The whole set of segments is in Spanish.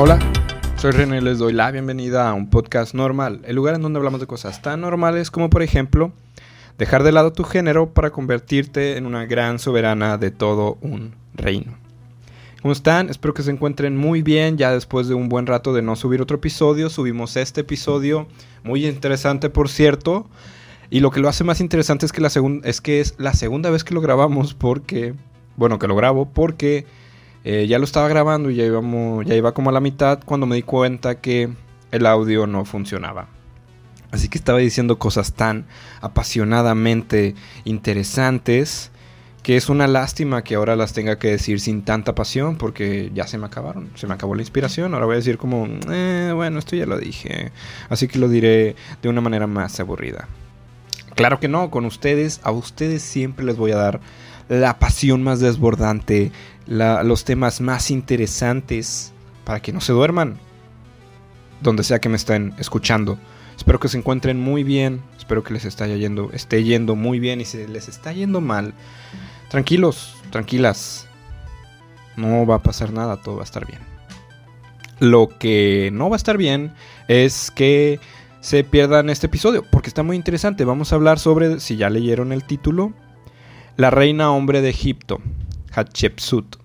Hola, soy René, les doy la bienvenida a un podcast normal, el lugar en donde hablamos de cosas tan normales como por ejemplo dejar de lado tu género para convertirte en una gran soberana de todo un reino. ¿Cómo están? Espero que se encuentren muy bien. Ya después de un buen rato de no subir otro episodio, subimos este episodio, muy interesante por cierto. Y lo que lo hace más interesante es que, la es, que es la segunda vez que lo grabamos porque, bueno, que lo grabo porque eh, ya lo estaba grabando y ya, íbamos, ya iba como a la mitad cuando me di cuenta que el audio no funcionaba. Así que estaba diciendo cosas tan apasionadamente interesantes que es una lástima que ahora las tenga que decir sin tanta pasión porque ya se me acabaron, se me acabó la inspiración, ahora voy a decir como, eh, bueno, esto ya lo dije, así que lo diré de una manera más aburrida. Claro que no, con ustedes, a ustedes siempre les voy a dar la pasión más desbordante, los temas más interesantes para que no se duerman, donde sea que me estén escuchando. Espero que se encuentren muy bien, espero que les esté yendo, muy bien y si les está yendo mal, tranquilos, tranquilas, no va a pasar nada, todo va a estar bien. Lo que no va a estar bien es que se pierdan este episodio, porque está muy interesante. Vamos a hablar sobre, si ya leyeron el título, la reina hombre de Egipto, Hatshepsut.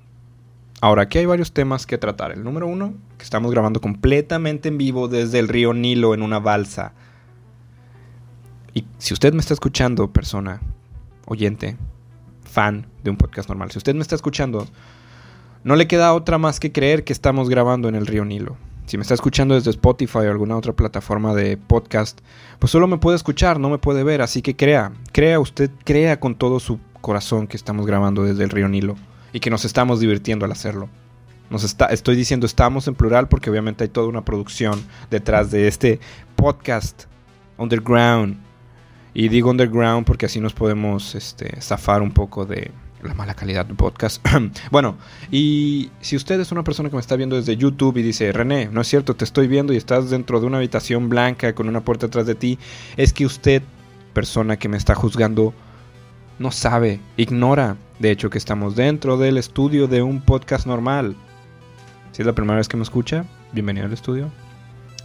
Ahora, aquí hay varios temas que tratar. El número uno, que estamos grabando completamente en vivo desde el río Nilo en una balsa. Y si usted me está escuchando, persona, oyente, fan de un podcast normal, si usted me está escuchando, no le queda otra más que creer que estamos grabando en el río Nilo. Si me está escuchando desde Spotify o alguna otra plataforma de podcast, pues solo me puede escuchar, no me puede ver, así que crea, crea usted, crea con todo su corazón que estamos grabando desde el río Nilo y que nos estamos divirtiendo al hacerlo. Nos está, estoy diciendo estamos en plural porque obviamente hay toda una producción detrás de este podcast underground. Y digo underground porque así nos podemos este, zafar un poco de, la mala calidad del podcast. bueno, y si usted es una persona que me está viendo desde YouTube y dice, René, no es cierto, te estoy viendo y estás dentro de una habitación blanca con una puerta atrás de ti, es que usted, persona que me está juzgando, no sabe, ignora, de hecho, que estamos dentro del estudio de un podcast normal. Si es la primera vez que me escucha, bienvenido al estudio.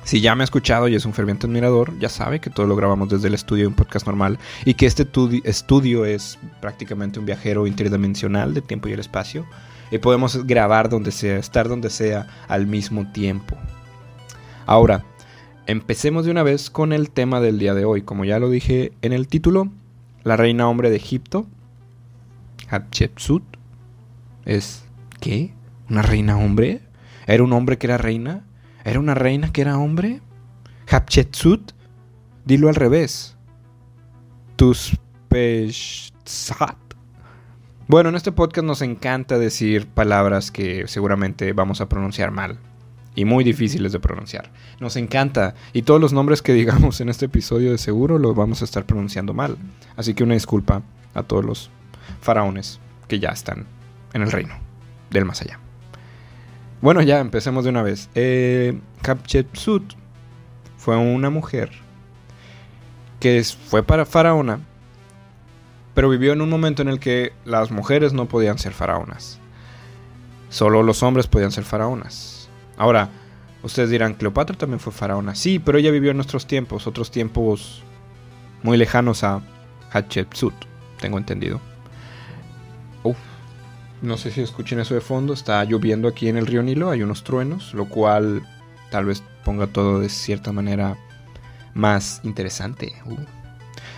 Si ya me ha escuchado y es un ferviente admirador, ya sabe que todo lo grabamos desde el estudio de un podcast normal y que este estudio es prácticamente un viajero interdimensional del tiempo y el espacio. Y podemos grabar donde sea, estar donde sea al mismo tiempo. Ahora, empecemos de una vez con el tema del día de hoy. Como ya lo dije en el título, la reina hombre de Egipto, Hatshepsut, es ¿qué? ¿Una reina hombre? ¿Era un hombre que era reina? ¿Era una reina que era hombre? Hatshepsut, dilo al revés. Tuspeshat. Bueno, en este podcast nos encanta decir palabras que seguramente vamos a pronunciar mal y muy difíciles de pronunciar. Nos encanta y todos los nombres que digamos en este episodio de seguro los vamos a estar pronunciando mal. Así que una disculpa a todos los faraones que ya están en el reino del más allá. Bueno, ya empecemos de una vez. Eh, fue una mujer que fue para faraona, pero vivió en un momento en el que las mujeres no podían ser faraonas. Solo los hombres podían ser faraonas. Ahora, ustedes dirán, Cleopatra también fue faraona. Sí, pero ella vivió en nuestros tiempos, otros tiempos muy lejanos a Hatshepsut, tengo entendido. Uf, no sé si escuchen eso de fondo, está lloviendo aquí en el río Nilo, hay unos truenos, lo cual tal vez ponga todo de cierta manera más interesante.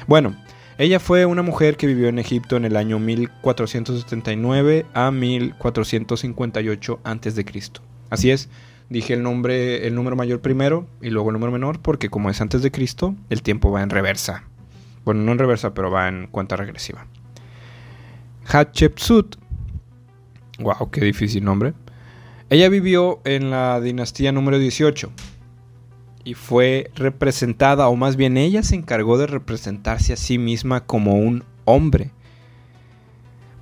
Bueno, ella fue una mujer que vivió en Egipto en el año 1479 a 1458 a.C. Así es, dije el nombre, el número mayor primero y luego el número menor porque como es antes de Cristo, el tiempo va en reversa. Bueno, no en reversa, pero va en cuenta regresiva. Hatshepsut Wow, qué difícil nombre. Ella vivió en la dinastía número 18 y fue representada, o más bien ella se encargó de representarse a sí misma como un hombre.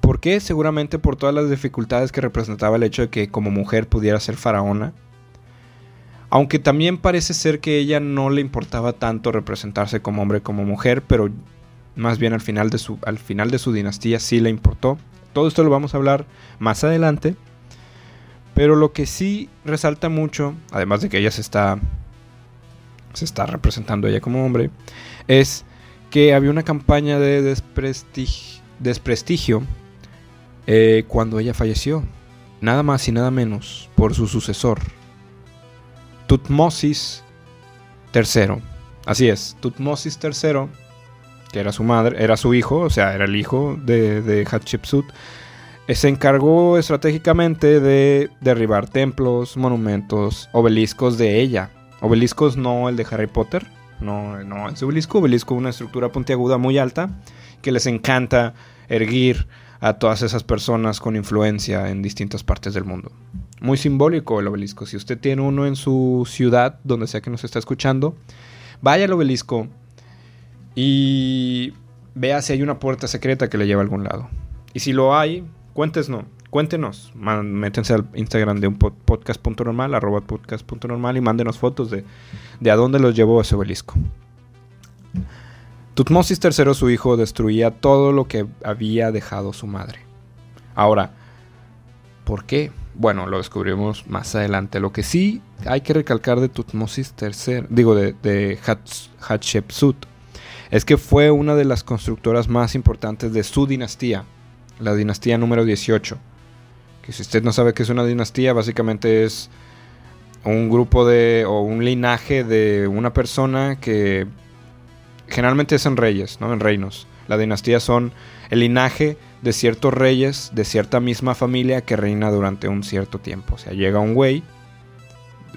¿Por qué? Seguramente por todas las dificultades que representaba el hecho de que como mujer pudiera ser faraona. Aunque también parece ser que ella no le importaba tanto representarse como hombre como mujer, pero más bien al final de su, al final de su dinastía sí le importó. Todo esto lo vamos a hablar más adelante. Pero lo que sí resalta mucho, además de que ella se está, se está representando ella como hombre, es que había una campaña de desprestigio, eh, cuando ella falleció. Nada más y nada menos por su sucesor, Tutmosis III. Así es, Tutmosis III, que era su madre, era su hijo, o sea, era el hijo de, de Hatshepsut, eh, se encargó estratégicamente de derribar templos, monumentos, obeliscos de ella. Obeliscos no el de Harry Potter, no, no es obelisco, obelisco una estructura puntiaguda muy alta que les encanta erguir a todas esas personas con influencia en distintas partes del mundo. Muy simbólico el obelisco. Si usted tiene uno en su ciudad, donde sea que nos está escuchando, vaya al obelisco y vea si hay una puerta secreta que le lleva a algún lado. Y si lo hay, Cuéntenos, cuéntenos, métense al Instagram de un podcast.normal, arroba podcast.normal y mándenos fotos de, de a dónde los llevó ese obelisco. Tutmosis III, su hijo, destruía todo lo que había dejado su madre. Ahora, ¿por qué? Bueno, lo descubrimos más adelante. Lo que sí hay que recalcar de Tutmosis III, digo, de, Hatshepsut, es que fue una de las constructoras más importantes de su dinastía la dinastía número 18. Que si usted no sabe qué es una dinastía, básicamente es un grupo de o un linaje de una persona que generalmente es en reyes, ¿no? En reinos. La dinastía son el linaje de ciertos reyes de cierta misma familia que reina durante un cierto tiempo. O sea, llega un güey,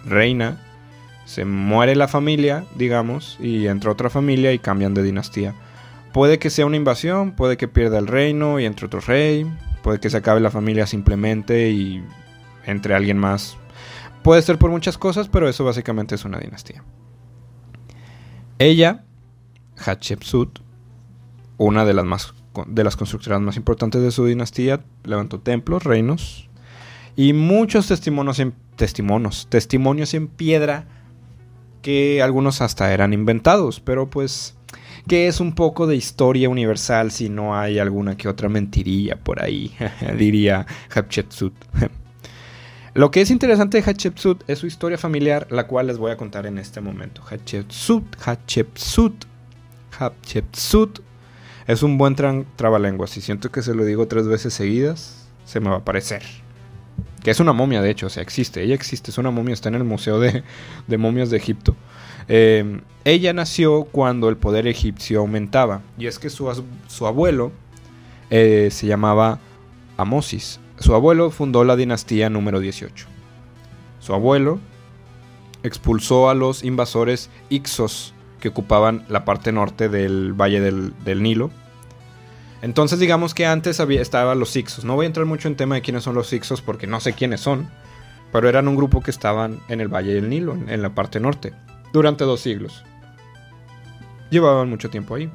reina, se muere la familia, digamos, y entra otra familia y cambian de dinastía. Puede que sea una invasión, puede que pierda el reino y entre otro rey, puede que se acabe la familia simplemente y entre alguien más. Puede ser por muchas cosas, pero eso básicamente es una dinastía. Ella, Hatshepsut, una de las, más, de las constructoras más importantes de su dinastía, levantó templos, reinos y muchos testimonios en, testimonios, testimonios en piedra que algunos hasta eran inventados, pero pues que es un poco de historia universal si no hay alguna que otra mentirilla por ahí, diría Hatshepsut. Lo que es interesante de Hatshepsut es su historia familiar, la cual les voy a contar en este momento. Hatshepsut, Hatshepsut, Hatshepsut es un buen trabalenguas. Si siento que se lo digo tres veces seguidas, se me va a aparecer. Que es una momia, de hecho, o sea, existe. Ella existe, es una momia, está en el Museo de, de Momias de Egipto. Eh, ella nació cuando el poder egipcio aumentaba. Y es que su, abuelo eh, se llamaba Amosis. Su abuelo fundó la dinastía número 18. Su abuelo expulsó a los invasores Ixos que ocupaban la parte norte del valle del, Nilo. Entonces digamos que antes había, estaban los Ixos. No voy a entrar mucho en tema de quiénes son los Ixos porque no sé quiénes son. Pero eran un grupo que estaban en el valle del Nilo, en la parte norte durante dos siglos. Llevaban mucho tiempo ahí.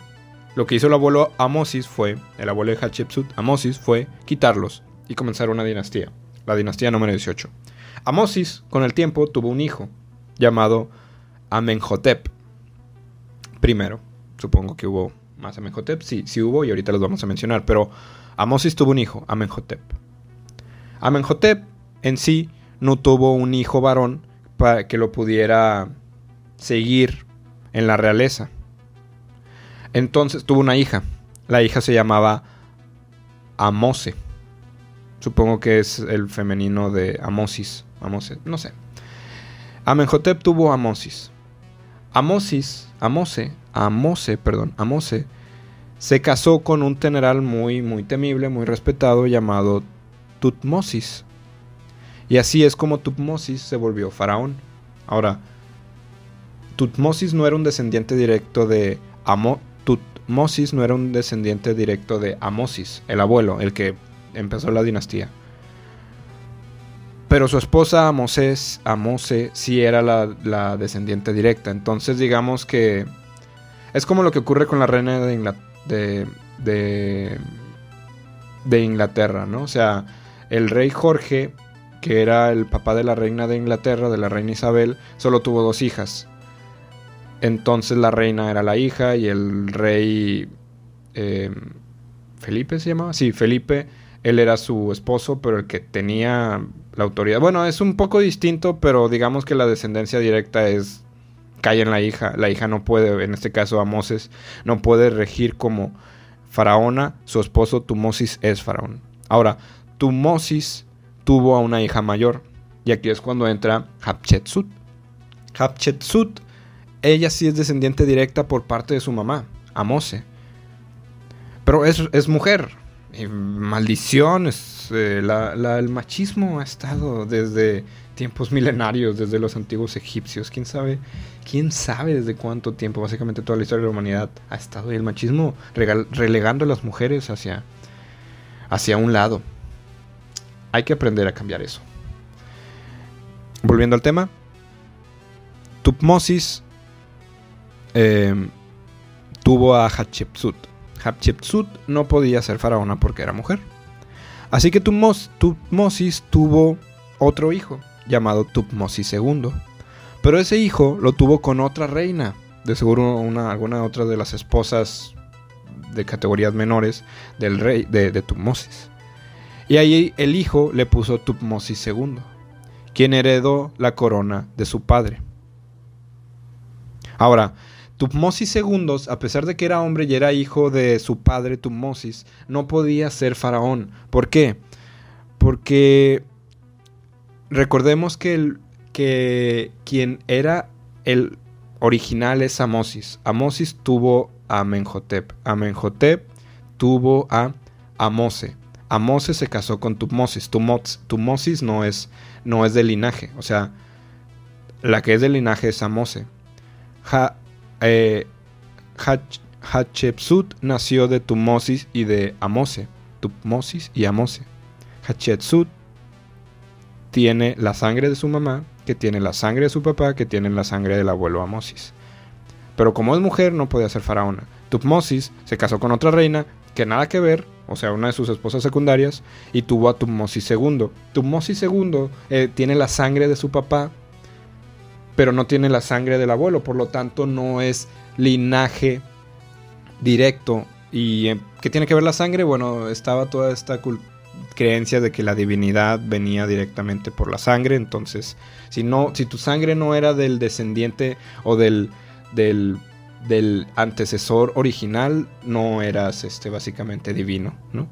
Lo que hizo el abuelo Amosis fue, el abuelo de Hatshepsut, Amosis, fue quitarlos y comenzar una dinastía, la dinastía número 18. Amosis, con el tiempo, tuvo un hijo llamado Amenhotep. Primero, supongo que hubo más Amenhotep, sí, sí hubo y ahorita los vamos a mencionar, pero Amosis tuvo un hijo, Amenhotep. Amenhotep en sí no tuvo un hijo varón para que lo pudiera seguir en la realeza. Entonces tuvo una hija. La hija se llamaba Amose. Supongo que es el femenino de Amosis. Amose, no sé. Amenhotep tuvo Amosis. Amosis, Amose, Amose, perdón, Amose, se casó con un general muy, muy temible, muy respetado llamado Tutmosis. Y así es como Tutmosis se volvió faraón. Ahora, Tutmosis no era un descendiente directo de Amo Tutmosis no era un descendiente directo de Amosis, el abuelo, el que empezó la dinastía. Pero su esposa Amose sí era la, descendiente directa. Entonces digamos que es como lo que ocurre con la reina de, de, de, Inglaterra, ¿no? O sea, el rey Jorge, que era el papá de la reina de Inglaterra, de la reina Isabel, solo tuvo dos hijas. Entonces la reina era la hija y el rey... Eh, Felipe se llamaba. Sí, Felipe Él era su esposo, pero el que tenía la autoridad. Bueno, es un poco distinto, pero digamos que la descendencia directa es cae en la hija. La hija no puede, en este caso a Moses, no puede regir como faraona. Su esposo Tumosis es faraón. Ahora, Tumosis tuvo a una hija mayor. Y aquí es cuando entra Hatshepsut. Hatshepsut, ella sí es descendiente directa por parte de su mamá, Amose. Pero es, es mujer, maldición, eh, el machismo ha estado desde tiempos milenarios, desde los antiguos egipcios. ¿Quién sabe, quién sabe desde cuánto tiempo? Básicamente toda la historia de la humanidad ha estado y el machismo relegando a las mujeres hacia, hacia un lado. Hay que aprender a cambiar eso. Volviendo al tema, Tutmosis eh, tuvo a Hatshepsut. Hatshepsut no podía ser faraona porque era mujer. Así que Tutmosis tuvo otro hijo llamado Tutmosis II. Pero ese hijo lo tuvo con otra reina, de seguro una, alguna otra de las esposas de categorías menores del rey de, de Tutmosis. Y ahí el hijo le puso Tutmosis II, quien heredó la corona de su padre. Ahora, Tutmosis II, a pesar de que era hombre y era hijo de su padre Tutmosis, no podía ser faraón. ¿Por qué? Porque recordemos que, que quien era el original es Amosis. Amosis tuvo a Amenhotep. Amenhotep tuvo a Amose. Amose se casó con Tutmosis. Tutmosis no es, no es de linaje. O sea, la que es de linaje es Amose. Eh, Hatshepsut nació de Tumosis y de Amose. Tutmosis y Amose. Hatshepsut tiene la sangre de su mamá, que tiene la sangre de su papá, que tiene la sangre del abuelo Amosis. Pero como es mujer, no podía ser faraona. Tutmosis se casó con otra reina que nada que ver, o sea, una de sus esposas secundarias, y tuvo a Tutmosis II. Tutmosis II eh, tiene la sangre de su papá, pero no tiene la sangre del abuelo, por lo tanto no es linaje directo. ¿Y eh, qué tiene que ver la sangre? Bueno, estaba toda esta creencia de que la divinidad venía directamente por la sangre, entonces si no si tu sangre no era del descendiente o del del, del antecesor original, no eras este básicamente divino, ¿no?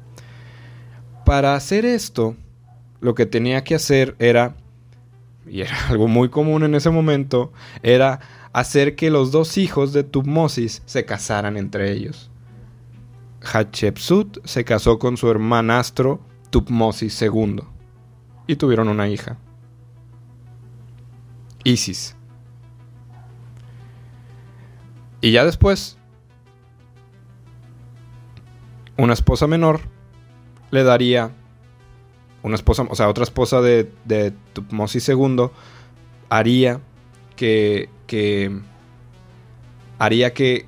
Para hacer esto, lo que tenía que hacer era y era algo muy común en ese momento, era hacer que los dos hijos de Tutmosis se casaran entre ellos. Hatshepsut se casó con su hermanastro Tutmosis II y tuvieron una hija, Isis. Y ya después, una esposa menor le daría una esposa, o sea, otra esposa de, de Tutmosis II, haría que, que haría que,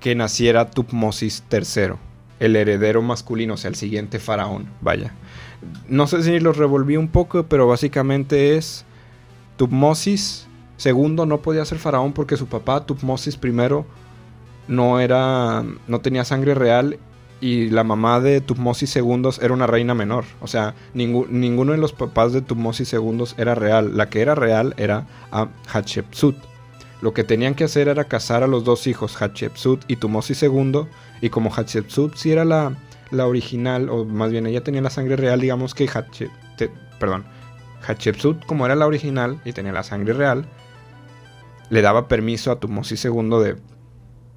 que naciera Tutmosis III, el heredero masculino, o sea, el siguiente faraón, vaya. No sé si lo revolví un poco, pero básicamente es Tutmosis II no podía ser faraón porque su papá Tutmosis I no era no tenía sangre real y la mamá de Tutmosis II era una reina menor. O sea, ninguno de los papás de Tutmosis II era real. La que era real era a Hatshepsut. Lo que tenían que hacer era casar a los dos hijos, Hatshepsut y Tutmosis II. Y como Hatshepsut sí era la, la original, o más bien ella tenía la sangre real, digamos que perdón, Hatshepsut como era la original y tenía la sangre real, le daba permiso a Tutmosis II de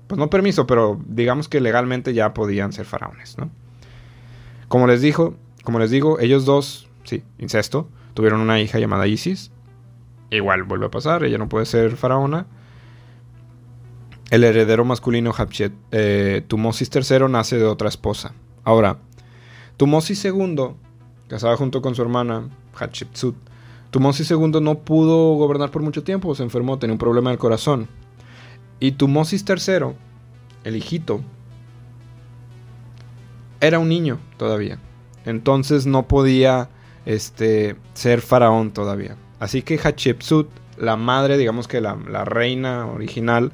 pues no permiso, pero digamos que legalmente ya podían ser faraones, ¿no? Como les dijo, como les digo, ellos dos, sí, incesto, tuvieron una hija llamada Isis. Igual vuelve a pasar, ella no puede ser faraona. El heredero masculino Hatshepsut, eh, Tumosis III nace de otra esposa. Ahora, Tumosis II, casada junto con su hermana Hatshepsut, Tumosis II no pudo gobernar por mucho tiempo, se enfermó, tenía un problema del corazón. Y Tumosis III, el hijito, era un niño todavía. Entonces no podía este, ser faraón todavía. Así que Hatshepsut, la madre, digamos que la, la reina original,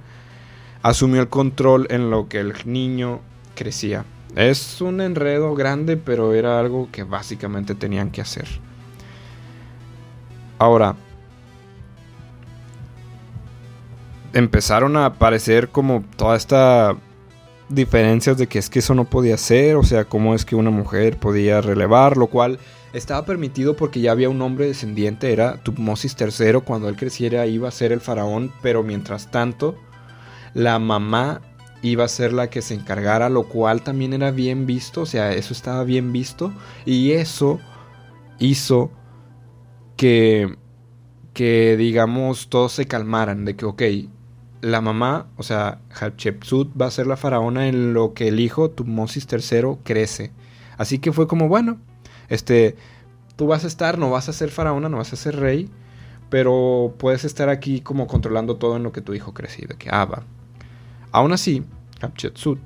asumió el control en lo que el niño crecía. Es un enredo grande, pero era algo que básicamente tenían que hacer. Ahora, empezaron a aparecer como toda esta diferencias de que es que eso no podía ser, o sea, cómo es que una mujer podía relevar, lo cual estaba permitido porque ya había un hombre descendiente, era Tutmosis III, cuando él creciera iba a ser el faraón, pero mientras tanto la mamá iba a ser la que se encargara, lo cual también era bien visto, o sea, eso estaba bien visto y eso hizo que que digamos todos se calmaran de que ok, la mamá, o sea, Hatshepsut va a ser la faraona en lo que el hijo, Tutmosis III, crece. Así que fue como, bueno, este, tú vas a estar, no vas a ser faraona, no vas a ser rey, pero puedes estar aquí como controlando todo en lo que tu hijo crece, de que, ah, va. Aún así, Hatshepsut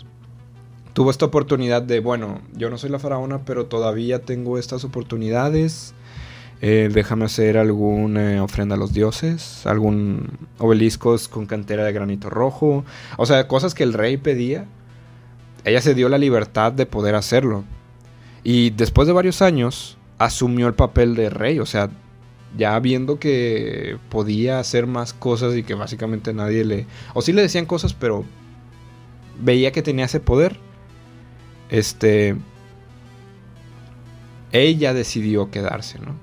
tuvo esta oportunidad de, bueno, yo no soy la faraona, pero todavía tengo estas oportunidades eh, déjame hacer alguna eh, ofrenda a los dioses, algún obeliscos con cantera de granito rojo, o sea, cosas que el rey pedía. Ella se dio la libertad de poder hacerlo. Y después de varios años, asumió el papel de rey, o sea, ya viendo que podía hacer más cosas y que básicamente nadie le... O sí le decían cosas, pero veía que tenía ese poder. Este... Ella decidió quedarse, ¿no?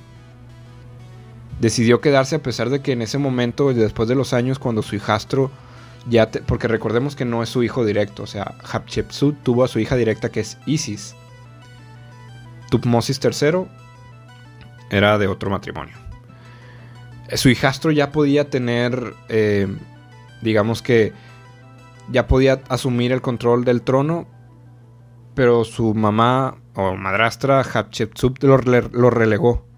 decidió quedarse a pesar de que en ese momento, después de los años, cuando su hijastro ya... porque recordemos que no es su hijo directo, o sea, Hatshepsut tuvo a su hija directa que es Isis. Tutmosis III era de otro matrimonio. Su hijastro ya podía tener, eh, digamos que, ya podía asumir el control del trono, pero su mamá o madrastra Hatshepsut lo relegó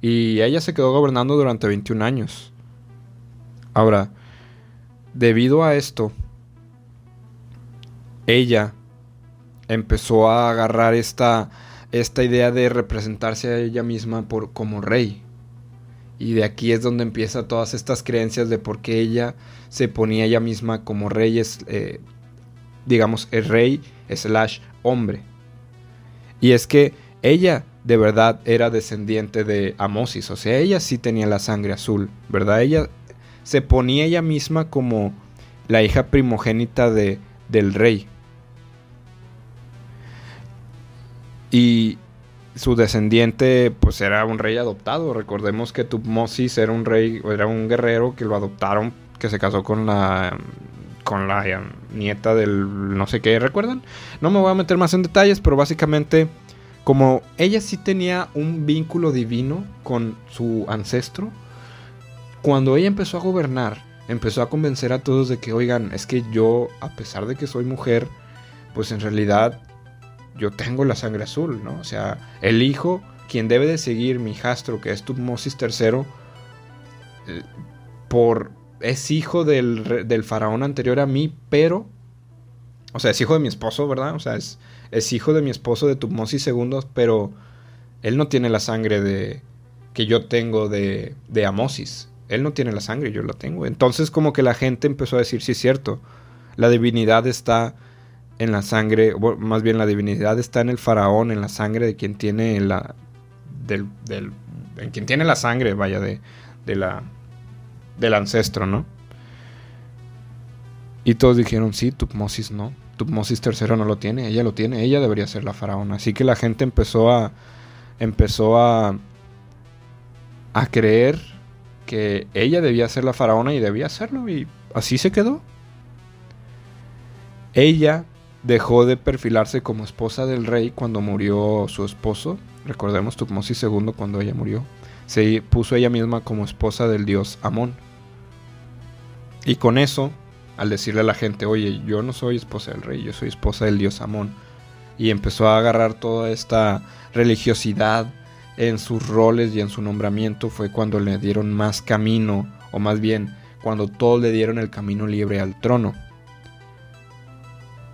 y ella se quedó gobernando durante 21 años. Ahora, debido a esto, ella empezó a agarrar esta, esta idea de representarse a ella misma por, como rey. Y de aquí es donde empieza todas estas creencias de por qué ella se ponía ella misma como rey, eh, digamos, el rey slash hombre. Y es que ella de verdad era descendiente de Amosis, o sea, ella sí tenía la sangre azul, ¿verdad? Ella se ponía ella misma como la hija primogénita de, del rey. Y su descendiente pues era un rey adoptado. Recordemos que Tutmosis era un rey, era un guerrero que lo adoptaron, que se casó con la con la nieta del no sé qué, ¿recuerdan? No me voy a meter más en detalles, pero básicamente como ella sí tenía un vínculo divino con su ancestro, cuando ella empezó a gobernar, empezó a convencer a todos de que, oigan, es que yo, a pesar de que soy mujer, pues en realidad yo tengo la sangre azul, ¿no? O sea, el hijo, quien debe de seguir mi hijastro, que es Tutmosis III, eh, por, es hijo del, del faraón anterior a mí, pero, o sea, es hijo de mi esposo, ¿verdad? O sea, es, es hijo de mi esposo de Tutmosis II, pero él no tiene la sangre de que yo tengo de, de Amosis. Él no tiene la sangre, yo la tengo. Entonces como que la gente empezó a decir, sí es cierto, la divinidad está en la sangre, más bien la divinidad está en el faraón, en la sangre de quien tiene la, del, del en quien tiene la sangre, vaya, de, de la, del ancestro, ¿no? Y todos dijeron, sí, Tutmosis no. Tutmosis III no lo tiene, ella lo tiene, ella debería ser la faraona. Así que la gente empezó a empezó a a creer que ella debía ser la faraona y debía hacerlo y así se quedó. Ella dejó de perfilarse como esposa del rey cuando murió su esposo. Recordemos Tutmosis II cuando ella murió. Se puso ella misma como esposa del dios Amón. Y con eso al decirle a la gente, oye, yo no soy esposa del rey, yo soy esposa del dios Amón. Y empezó a agarrar toda esta religiosidad en sus roles y en su nombramiento fue cuando le dieron más camino, o más bien, cuando todos le dieron el camino libre al trono.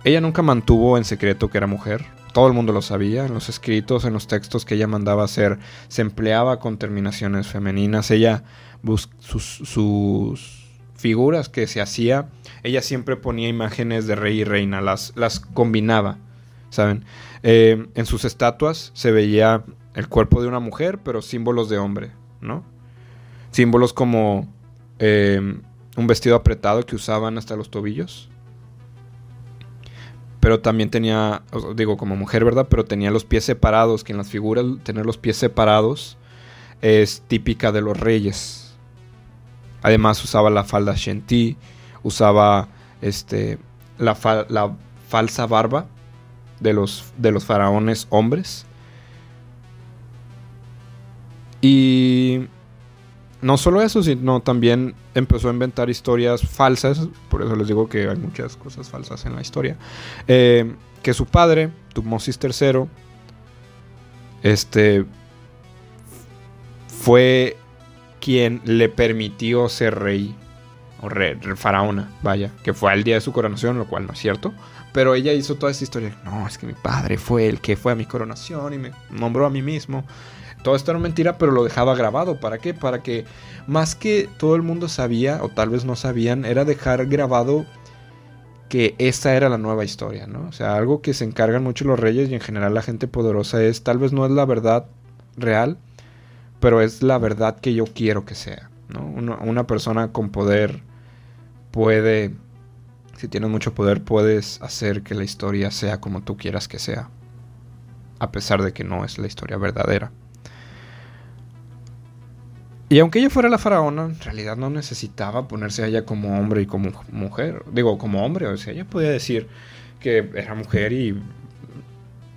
Ella nunca mantuvo en secreto que era mujer, todo el mundo lo sabía, en los escritos, en los textos que ella mandaba hacer, se empleaba con terminaciones femeninas, ella sus, sus figuras que se hacía, ella siempre ponía imágenes de rey y reina, las, las combinaba. ¿saben? Eh, en sus estatuas se veía el cuerpo de una mujer, pero símbolos de hombre, ¿no? Símbolos como eh, un vestido apretado que usaban hasta los tobillos. Pero también tenía, digo, como mujer, ¿verdad? Pero tenía los pies separados, que en las figuras tener los pies separados es típica de los reyes. Además usaba la falda shenty, usaba este, la, la falsa barba de los, de los faraones hombres. Y no solo eso, sino también empezó a inventar historias falsas, por eso les digo que hay muchas cosas falsas en la historia, eh, que su padre, Tutmosis III, este, fue quien le permitió ser rey, o rey, faraona, vaya, que fue al día de su coronación, lo cual no es cierto, pero ella hizo toda esta historia, no, es que mi padre fue el que fue a mi coronación y me nombró a mí mismo, todo esto era mentira, pero lo dejaba grabado. ¿Para qué? Para que más que todo el mundo sabía, o tal vez no sabían, era dejar grabado que esta era la nueva historia, ¿no? O sea, algo que se encargan mucho los reyes y en general la gente poderosa es, tal vez no es la verdad real, pero es la verdad que yo quiero que sea, ¿no? Una, una persona con poder puede, si tienes mucho poder, puedes hacer que la historia sea como tú quieras que sea, a pesar de que no es la historia verdadera. Y aunque ella fuera la faraona, en realidad no necesitaba ponerse a ella como hombre y como mujer. Digo, como hombre, o sea, ella podía decir que era mujer y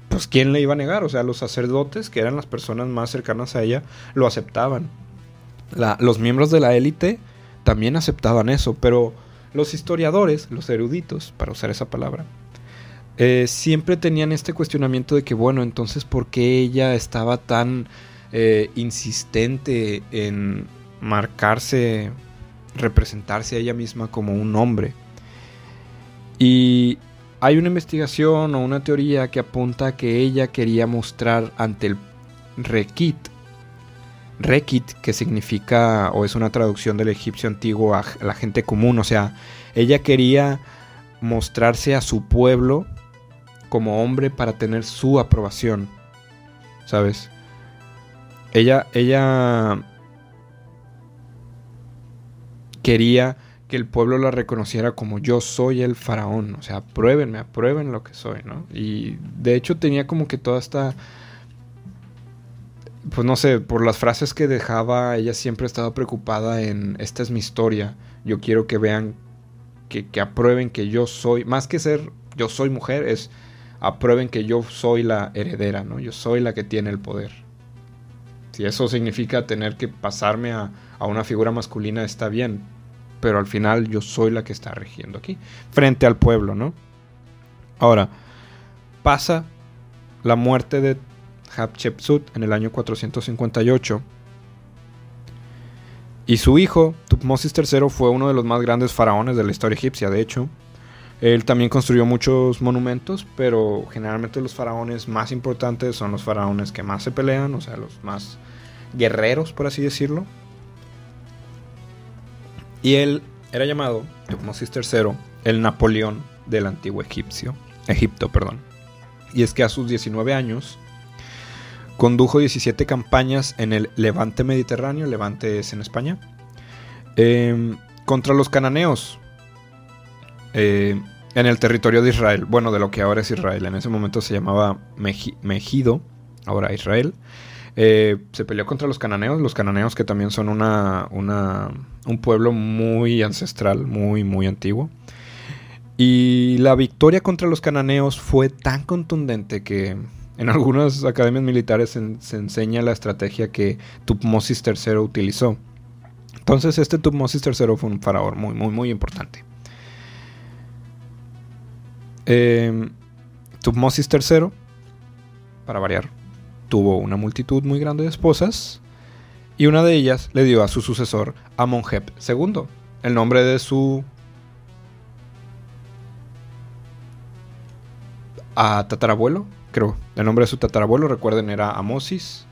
pues quién le iba a negar, o sea, los sacerdotes, que eran las personas más cercanas a ella, lo aceptaban. los miembros de la élite también aceptaban eso, pero los historiadores, los eruditos, para usar esa palabra, eh, siempre tenían este cuestionamiento de que, bueno, entonces, ¿por qué ella estaba tan eh, insistente en marcarse, representarse a ella misma como un hombre. Y hay una investigación o una teoría que apunta que ella quería mostrar ante el Rekit, Rekit, que significa o es una traducción del egipcio antiguo a la gente común, o sea, ella quería mostrarse a su pueblo como hombre para tener su aprobación, ¿sabes? Ella, ella quería que el pueblo la reconociera como yo soy el faraón, o sea, apruébenme, aprueben lo que soy, ¿no? Y de hecho tenía como que toda esta, pues no sé, por las frases que dejaba, ella siempre estaba preocupada en, esta es mi historia, yo quiero que vean, que, que aprueben que yo soy, más que ser yo soy mujer, es aprueben que yo soy la heredera, ¿no? Yo soy la que tiene el poder. Si eso significa tener que pasarme a, una figura masculina, está bien. Pero al final yo soy la que está regiendo aquí. Frente al pueblo, ¿no? Ahora, pasa la muerte de Hatshepsut en el año 458. Y su hijo, Tutmosis III, fue uno de los más grandes faraones de la historia egipcia, de hecho. Él también construyó muchos monumentos, pero generalmente los faraones más importantes son los faraones que más se pelean, o sea, los más guerreros, por así decirlo. Y él era llamado, Tutmosis III, el Napoleón del antiguo egipcio, Egipto. Perdón. Y es que a sus 19 años condujo 17 campañas en el Levante Mediterráneo, Levante es en España, em, contra los cananeos, eh, en el territorio de Israel, bueno, de lo que ahora es Israel, en ese momento se llamaba Mejido, ahora Israel. Eh, se peleó contra los cananeos, los cananeos que también son una, un pueblo muy ancestral, muy, muy antiguo. Y la victoria contra los cananeos fue tan contundente que en algunas academias militares se, se enseña la estrategia que Tutmosis III utilizó. Entonces este Tutmosis III fue un faraón muy, muy, muy importante. Eh, Tutmosis III, para variar, tuvo una multitud muy grande de esposas y una de ellas le dio a su sucesor Amonheb II, el nombre de su tatarabuelo, creo, el nombre de su tatarabuelo, recuerden, era Amosis,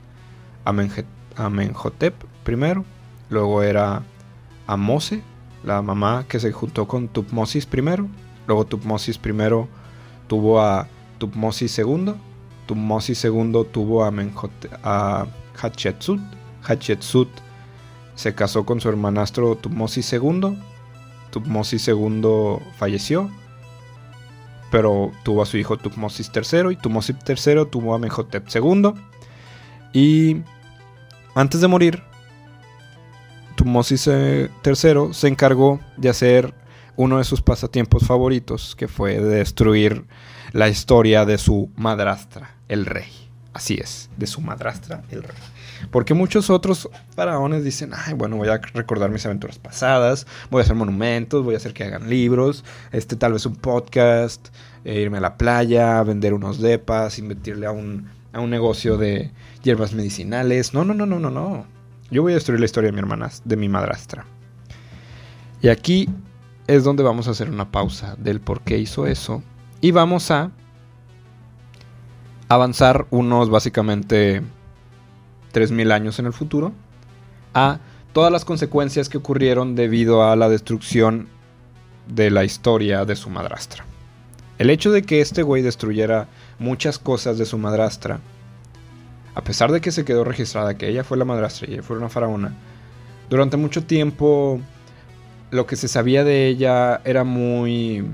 Amenhotep primero, luego era Amose, la mamá que se juntó con Tutmosis primero, Luego Tutmosis I tuvo a Tutmosis II. Tutmosis II tuvo a, a Hatshepsut. Se casó con su hermanastro Tutmosis II. Tutmosis II falleció, pero tuvo a su hijo Tutmosis III y Tutmosis III tuvo a Amenhotep II. Y antes de morir, Tutmosis III se encargó de hacer uno de sus pasatiempos favoritos, que fue destruir la historia de su madrastra, el rey. Así es, de su madrastra, el rey. Porque muchos otros faraones dicen, ay, bueno, voy a recordar mis aventuras pasadas, voy a hacer monumentos, voy a hacer que hagan libros, este tal vez un podcast, e irme a la playa, vender unos depas, invertirle a un, a un negocio de hierbas medicinales. No, no, no, no, no, no. Yo voy a destruir la historia de mi hermana, de mi madrastra. Y aquí es donde vamos a hacer una pausa del por qué hizo eso. Y vamos a avanzar unos básicamente 3.000 años en el futuro a todas las consecuencias que ocurrieron debido a la destrucción de la historia de su madrastra. El hecho de que este güey destruyera muchas cosas de su madrastra, a pesar de que se quedó registrada que ella fue la madrastra y ella fue una faraona, durante mucho tiempo lo que se sabía de ella era muy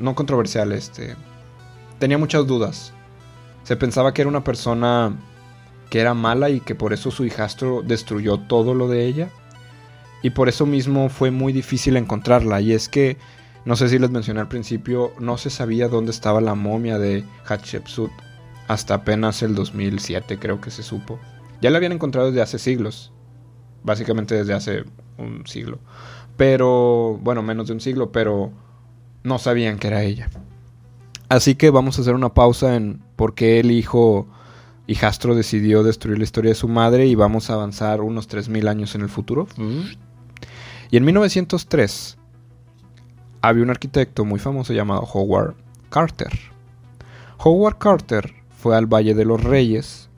no controversial, este tenía muchas dudas. Se pensaba que era una persona que era mala y que por eso su hijastro destruyó todo lo de ella. Y por eso mismo fue muy difícil encontrarla. Y es que, no sé si les mencioné al principio, no se sabía dónde estaba la momia de Hatshepsut. Hasta apenas el 2007 creo que se supo. Ya la habían encontrado desde hace siglos. Básicamente desde hace un siglo. Pero, bueno, menos de un siglo, pero no sabían que era ella. Así que vamos a hacer una pausa en por qué el hijo hijastro decidió destruir la historia de su madre y vamos a avanzar unos 3.000 años en el futuro. Y en 1903 había un arquitecto muy famoso llamado Howard Carter. Howard Carter fue al Valle de los Reyes.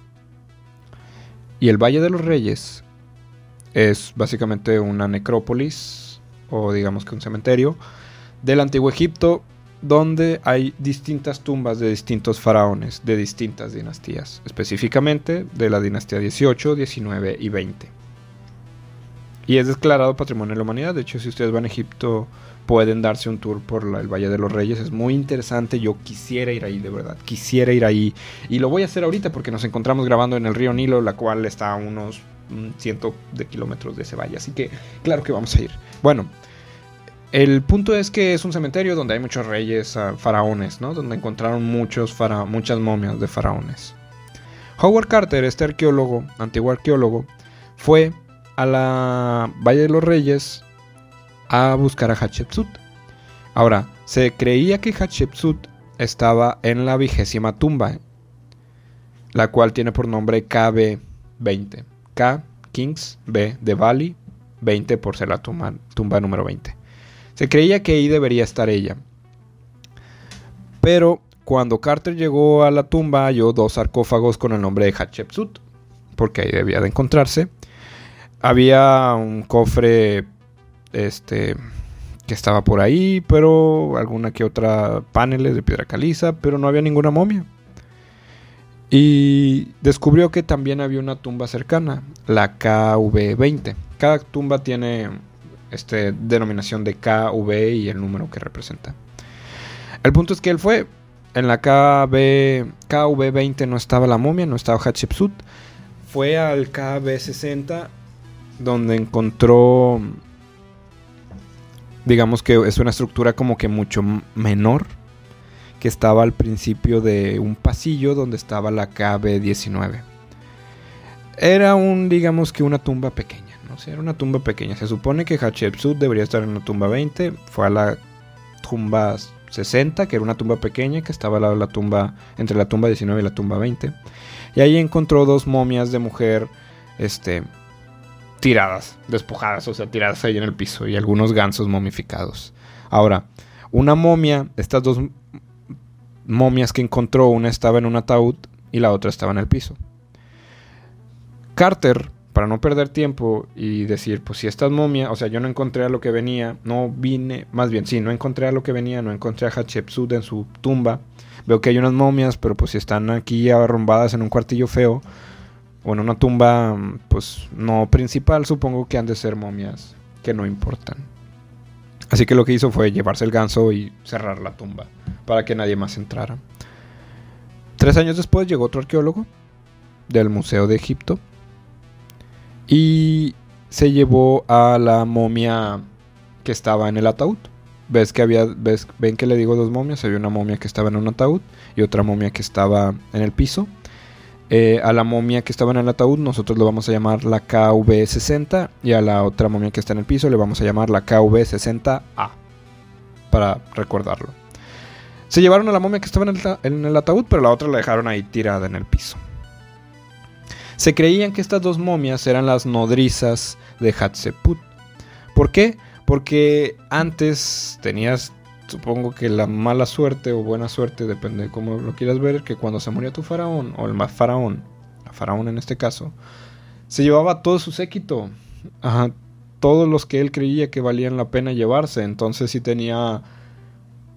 Y el Valle de los Reyes es básicamente una necrópolis o digamos que un cementerio del antiguo Egipto donde hay distintas tumbas de distintos faraones de distintas dinastías, específicamente de la dinastía 18, 19 y 20. Y es declarado Patrimonio de la Humanidad. De hecho, si ustedes van a Egipto, pueden darse un tour por el Valle de los Reyes. Es muy interesante. Yo quisiera ir ahí, de verdad. Quisiera ir ahí. Y lo voy a hacer ahorita porque nos encontramos grabando en el río Nilo, la cual está a unos cientos de kilómetros de ese valle. Así que, claro que vamos a ir. Bueno, el punto es que es un cementerio donde hay muchos reyes ah, faraones, ¿no? Donde encontraron muchos muchas momias de faraones. Howard Carter, este arqueólogo, antiguo arqueólogo, fue a la Valle de los Reyes a buscar a Hatshepsut. Ahora, se creía que Hatshepsut estaba en la vigésima tumba, la cual tiene por nombre KB20. K, Kings, B, de Valley, 20 por ser la tumba, tumba número 20. Se creía que ahí debería estar ella. Pero cuando Carter llegó a la tumba halló dos sarcófagos con el nombre de Hatshepsut, porque ahí debía de encontrarse. Había un cofre este que estaba por ahí, pero alguna que otra paneles de piedra caliza, pero no había ninguna momia. Y descubrió que también había una tumba cercana, la KV20. Cada tumba tiene este, denominación de KV y el número que representa. El punto es que él fue. En la KB, KV20 no estaba la momia, no estaba Hatshepsut. Fue al KB60 donde encontró, digamos que es una estructura como que mucho menor, que estaba al principio de un pasillo donde estaba la KB19. Era un, digamos que una tumba pequeña era una tumba pequeña. Se supone que Hatshepsut debería estar en la tumba 20. Fue a la tumba 60, que era una tumba pequeña, que estaba al lado de la tumba, entre la tumba 19 y la tumba 20. Y ahí encontró dos momias de mujer, este, tiradas, despojadas, o sea, tiradas ahí en el piso, y algunos gansos momificados. Ahora, una momia, estas dos momias que encontró, una estaba en un ataúd y la otra estaba en el piso. Carter para no perder tiempo y decir, pues si esta es momia, o sea, yo no encontré a lo que venía, no vine, más bien, sí, no encontré a lo que venía, no encontré a Hatshepsut en su tumba. Veo que hay unas momias, pero pues si están aquí arrumbadas en un cuartillo feo o en una tumba, pues no principal, supongo que han de ser momias que no importan. Así que lo que hizo fue llevarse el ganso y cerrar la tumba para que nadie más entrara. Tres años después llegó otro arqueólogo del Museo de Egipto y se llevó a la momia que estaba en el ataúd. Ves que había, ves, ven que le digo dos momias, había una momia que estaba en un ataúd y otra momia que estaba en el piso. Eh, a la momia que estaba en el ataúd nosotros lo vamos a llamar la KV60 y a la otra momia que está en el piso le vamos a llamar la KV60A para recordarlo. Se llevaron a la momia que estaba en el, en el ataúd, pero la otra la dejaron ahí tirada en el piso. Se creían que estas dos momias eran las nodrizas de Hatshepsut. ¿Por qué? Porque antes tenías, supongo que la mala suerte o buena suerte, depende de cómo lo quieras ver, que cuando se murió tu faraón, o el más faraón, faraón en este caso, se llevaba todo su séquito. Ajá, todos los que él creía que valían la pena llevarse. Entonces si tenía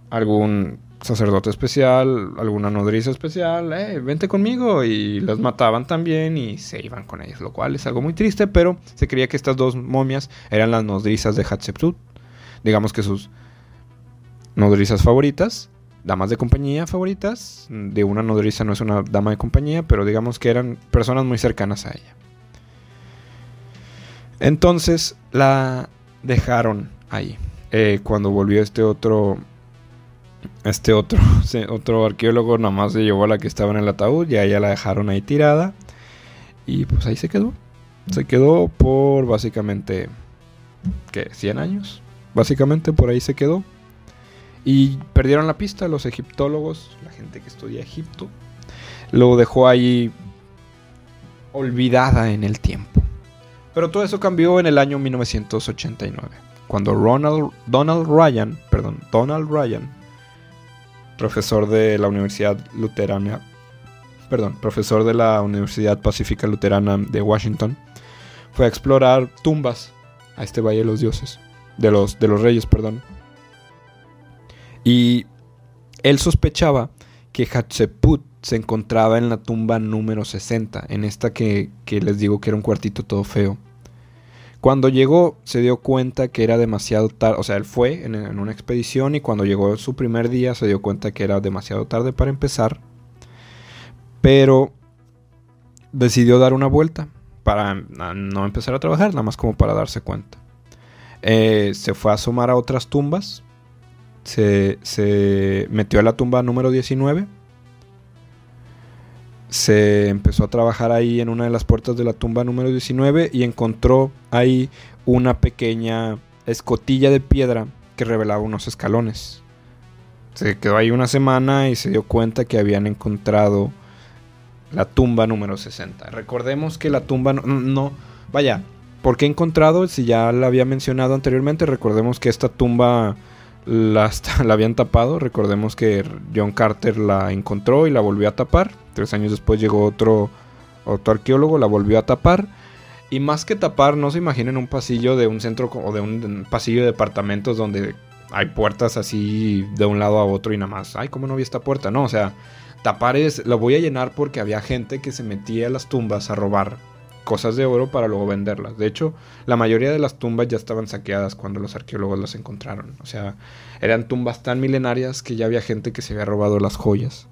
algún sacerdote especial, alguna nodriza especial, eh, vente conmigo. Y los mataban también y se iban con ellos, lo cual es algo muy triste, pero se creía que estas dos momias eran las nodrizas de Hatshepsut. Digamos que sus nodrizas favoritas, damas de compañía favoritas. De una nodriza no es una dama de compañía, pero digamos que eran personas muy cercanas a ella. Entonces la dejaron ahí. Eh, cuando volvió este otro este otro, otro arqueólogo nada más se llevó a la que estaba en el ataúd y a ella la dejaron ahí tirada. Y pues ahí se quedó. Se quedó por básicamente, ¿qué? 100 años. Básicamente por ahí se quedó. Y perdieron la pista los egiptólogos, la gente que estudia Egipto. Lo dejó ahí olvidada en el tiempo. Pero todo eso cambió en el año 1989, cuando Ronald, Donald Ryan, perdón, Donald Ryan profesor de la Universidad Luterana, perdón, profesor de la Universidad Pacífica Luterana de Washington, fue a explorar tumbas a este Valle de los Dioses, de los, de los Reyes, perdón. Y él sospechaba que Hatshepsut se encontraba en la tumba número 60, en esta que, que les digo que era un cuartito todo feo. Cuando llegó se dio cuenta que era demasiado tarde, o sea, él fue en, una expedición y cuando llegó su primer día se dio cuenta que era demasiado tarde para empezar, pero decidió dar una vuelta para no empezar a trabajar, nada más como para darse cuenta. Eh, se fue a asomar a otras tumbas, se, metió a la tumba número 19 se empezó a trabajar ahí en una de las puertas de la tumba número 19 y encontró ahí una pequeña escotilla de piedra que revelaba unos escalones. Se quedó ahí una semana y se dio cuenta que habían encontrado la tumba número 60. Recordemos que la tumba no, no vaya, ¿por qué encontrado? Si ya la había mencionado anteriormente, recordemos que esta tumba la, la, habían tapado. Recordemos que John Carter la encontró y la volvió a tapar. Tres años después llegó otro, otro arqueólogo, la volvió a tapar. Y más que tapar, no se imaginen un pasillo de un centro o de un pasillo de departamentos donde hay puertas así de un lado a otro y nada más. Ay, ¿cómo no vi esta puerta? No, o sea, tapar es, lo voy a llenar porque había gente que se metía a las tumbas a robar cosas de oro para luego venderlas. De hecho, la mayoría de las tumbas ya estaban saqueadas cuando los arqueólogos las encontraron. O sea, eran tumbas tan milenarias que ya había gente que se había robado las joyas.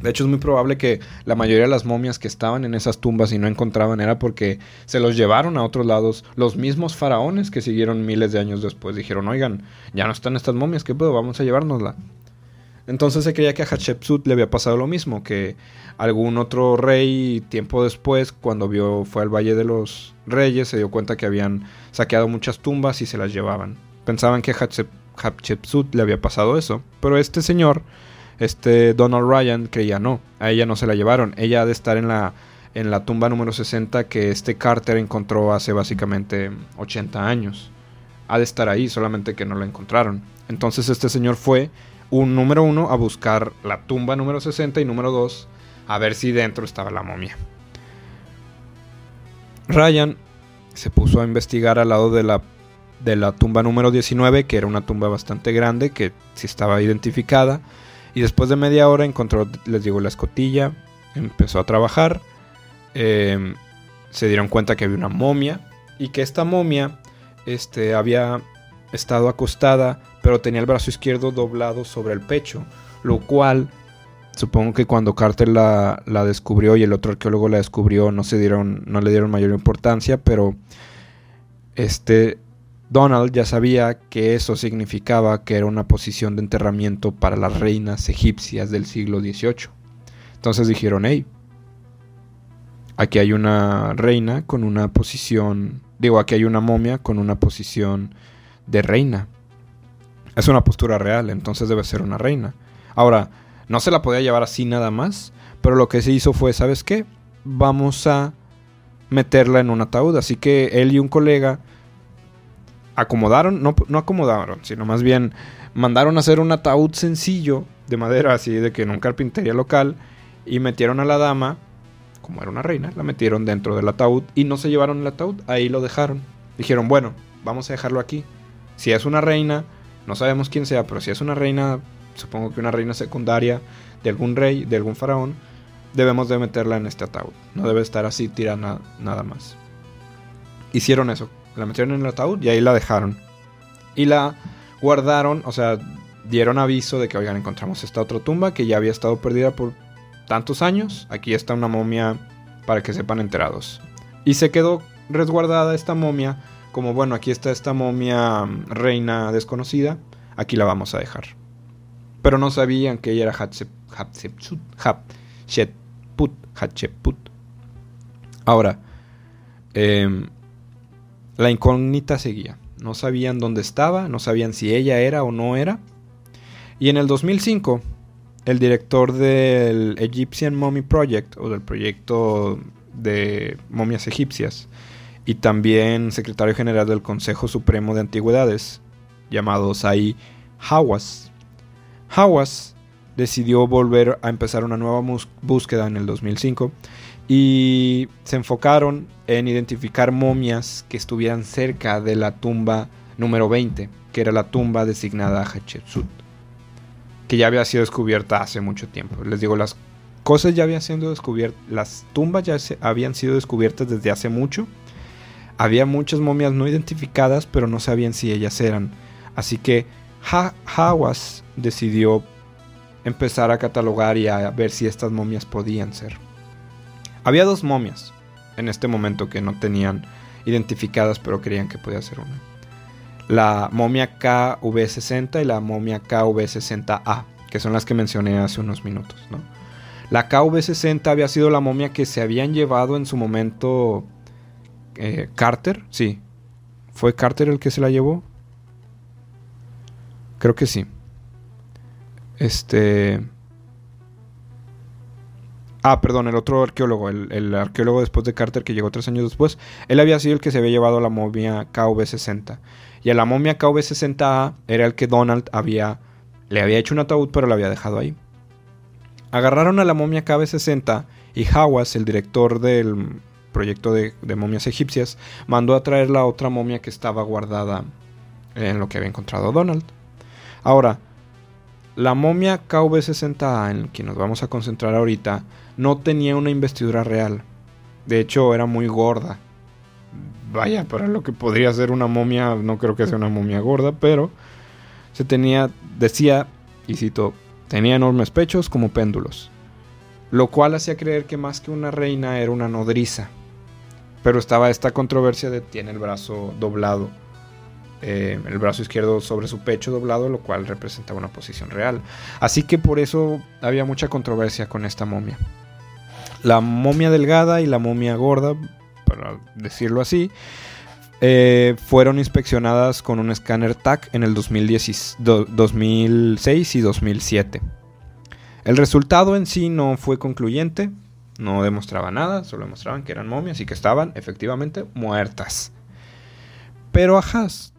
De hecho, es muy probable que la mayoría de las momias que estaban en esas tumbas y no encontraban era porque se los llevaron a otros lados. Los mismos faraones que siguieron miles de años después dijeron, oigan, ya no están estas momias, ¿qué puedo? Vamos a llevárnosla. Entonces se creía que a Hatshepsut le había pasado lo mismo, que algún otro rey tiempo después, cuando vio fue al Valle de los Reyes, se dio cuenta que habían saqueado muchas tumbas y se las llevaban. Pensaban que a Hatshepsut le había pasado eso, pero este señor, este Donald Ryan, creía no, a ella no se la llevaron, ella ha de estar en la en la tumba número 60 que este Carter encontró hace básicamente 80 años. Ha de estar ahí, solamente que no la encontraron. Entonces este señor fue un número uno a buscar la tumba número 60 y número 2 a ver si dentro estaba la momia. Ryan se puso a investigar al lado de la, de la tumba número 19, que era una tumba bastante grande, que sí estaba identificada. Y después de media hora encontró, les digo, la escotilla, empezó a trabajar. Em, se dieron cuenta que había una momia y que esta momia este, había estado acostada, pero tenía el brazo izquierdo doblado sobre el pecho, lo cual supongo que cuando Carter la, la, descubrió y el otro arqueólogo la descubrió no se dieron no le dieron mayor importancia pero este Donald ya sabía que eso significaba que era una posición de enterramiento para las reinas egipcias del siglo XVIII entonces dijeron hey aquí hay una reina con una posición digo aquí hay una momia con una posición de reina es una postura real entonces debe ser una reina ahora no se la podía llevar así nada más, pero lo que se hizo fue, ¿sabes qué? Vamos a meterla en un ataúd. Así que él y un colega acomodaron, no, no acomodaron, sino más bien mandaron a hacer un ataúd sencillo de madera, así de que en un carpintería local, y metieron a la dama, como era una reina, la metieron dentro del ataúd y no se llevaron el ataúd, ahí lo dejaron. Dijeron, bueno, vamos a dejarlo aquí. Si es una reina, no sabemos quién sea, pero si es una reina supongo que una reina secundaria de algún rey, de algún faraón, debemos de meterla en este ataúd. No debe estar así tirada nada más. Hicieron eso, la metieron en el ataúd y ahí la dejaron. Y la guardaron, o sea, dieron aviso de que, oigan, encontramos esta otra tumba que ya había estado perdida por tantos años. Aquí está una momia para que sepan enterados. Y se quedó resguardada esta momia como, bueno, aquí está esta momia mm, reina desconocida, aquí la vamos a dejar pero no sabían que ella era Hatshepsut, Hatshepsut, Hatshepsut. Ahora, em, la incógnita seguía. No sabían dónde estaba, no sabían si ella era o no era. Y en el 2005, el director del Egyptian Mummy Project, o del proyecto de momias egipcias, y también secretario general del Consejo Supremo de Antigüedades, llamado Sai Hawass, Hawass decidió volver a empezar una nueva búsqueda en el 2005 y se enfocaron en identificar momias que estuvieran cerca de la tumba número 20, que era la tumba designada a Hatshepsut, que ya había sido descubierta hace mucho tiempo. Les digo, las cosas ya habían sido descubiertas, las tumbas ya habían sido descubiertas desde hace mucho. Había muchas momias no identificadas, pero no sabían si ellas eran. Así que Hawass decidió empezar a catalogar y a ver si estas momias podían ser. Había dos momias en este momento que no tenían identificadas pero creían que podía ser una. La momia KV60 y la momia KV60A, que son las que mencioné hace unos minutos. La KV60 había sido la momia que se habían llevado en su momento eh, Carter, sí. ¿Fue Carter el que se la llevó? Creo que sí. Este. Ah, perdón, el otro arqueólogo, el, arqueólogo después de Carter que llegó tres años después, él había sido el que se había llevado a la momia KV60. Y a la momia KV60A era el que Donald había, le había hecho un ataúd pero la había dejado ahí. Agarraron a la momia KV60 y Hawass, el director del proyecto de, momias egipcias, mandó a traer la otra momia que estaba guardada en lo que había encontrado Donald. Ahora, la momia KV60A en la que nos vamos a concentrar ahorita no tenía una investidura real. De hecho, era muy gorda. Vaya, para lo que podría ser una momia, no creo que sea una momia gorda, pero se tenía, decía, y cito, tenía enormes pechos como péndulos. Lo cual hacía creer que más que una reina era una nodriza. Pero estaba esta controversia de tiene el brazo doblado eh, el brazo izquierdo sobre su pecho doblado, lo cual representaba una posición real. Así que por eso había mucha controversia con esta momia. La momia delgada y la momia gorda, para decirlo así, eh, fueron inspeccionadas con un escáner TAC en el 2006 y 2007. El resultado en sí no fue concluyente, no demostraba nada, solo demostraban que eran momias y que estaban efectivamente muertas. Pero Haas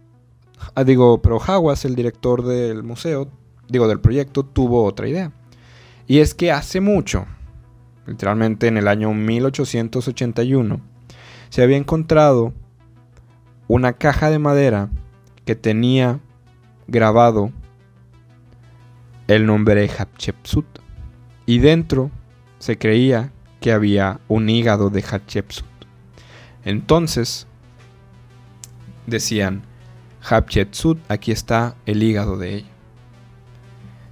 Ah, digo, pero Hawass, el director del museo, digo, del proyecto, tuvo otra idea. Y es que hace mucho, literalmente en el año 1881, se había encontrado una caja de madera que tenía grabado el nombre de Hatshepsut. Y dentro se creía que había un hígado de Hatshepsut. Entonces decían, Hatshepsut, aquí está el hígado de ella.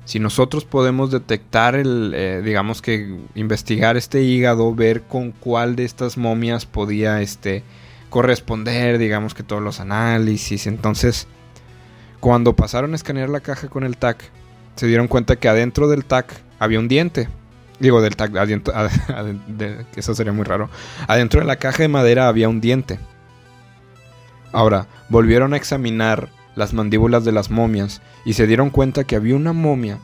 Si nosotros podemos detectar el, eh, digamos que investigar este hígado, ver con cuál de estas momias podía este, corresponder, digamos que todos los análisis, entonces cuando pasaron a escanear la caja con el TAC, se dieron cuenta que adentro del TAC había un diente. Digo, del TAC, adentro, eso sería muy raro. Adentro de la caja de madera había un diente. Ahora, volvieron a examinar las mandíbulas de las momias y se dieron cuenta que había una momia,